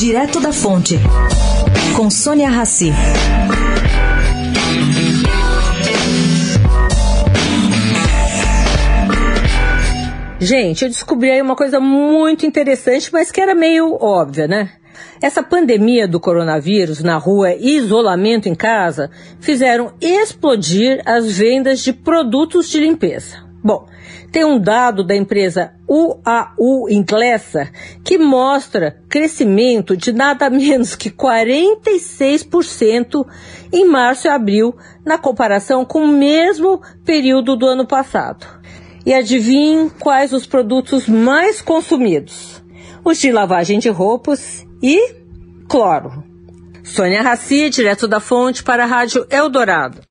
Direto da Fonte, com Sônia Rassi. Gente, eu descobri aí uma coisa muito interessante, mas que era meio óbvia, né? Essa pandemia do coronavírus na rua e isolamento em casa fizeram explodir as vendas de produtos de limpeza. Bom, tem um dado da empresa UAU Inglesa que mostra crescimento de nada menos que 46% em março e abril, na comparação com o mesmo período do ano passado. E adivinhem quais os produtos mais consumidos? Os de lavagem de roupas e cloro. Sônia Raci, direto da fonte para a Rádio Eldorado.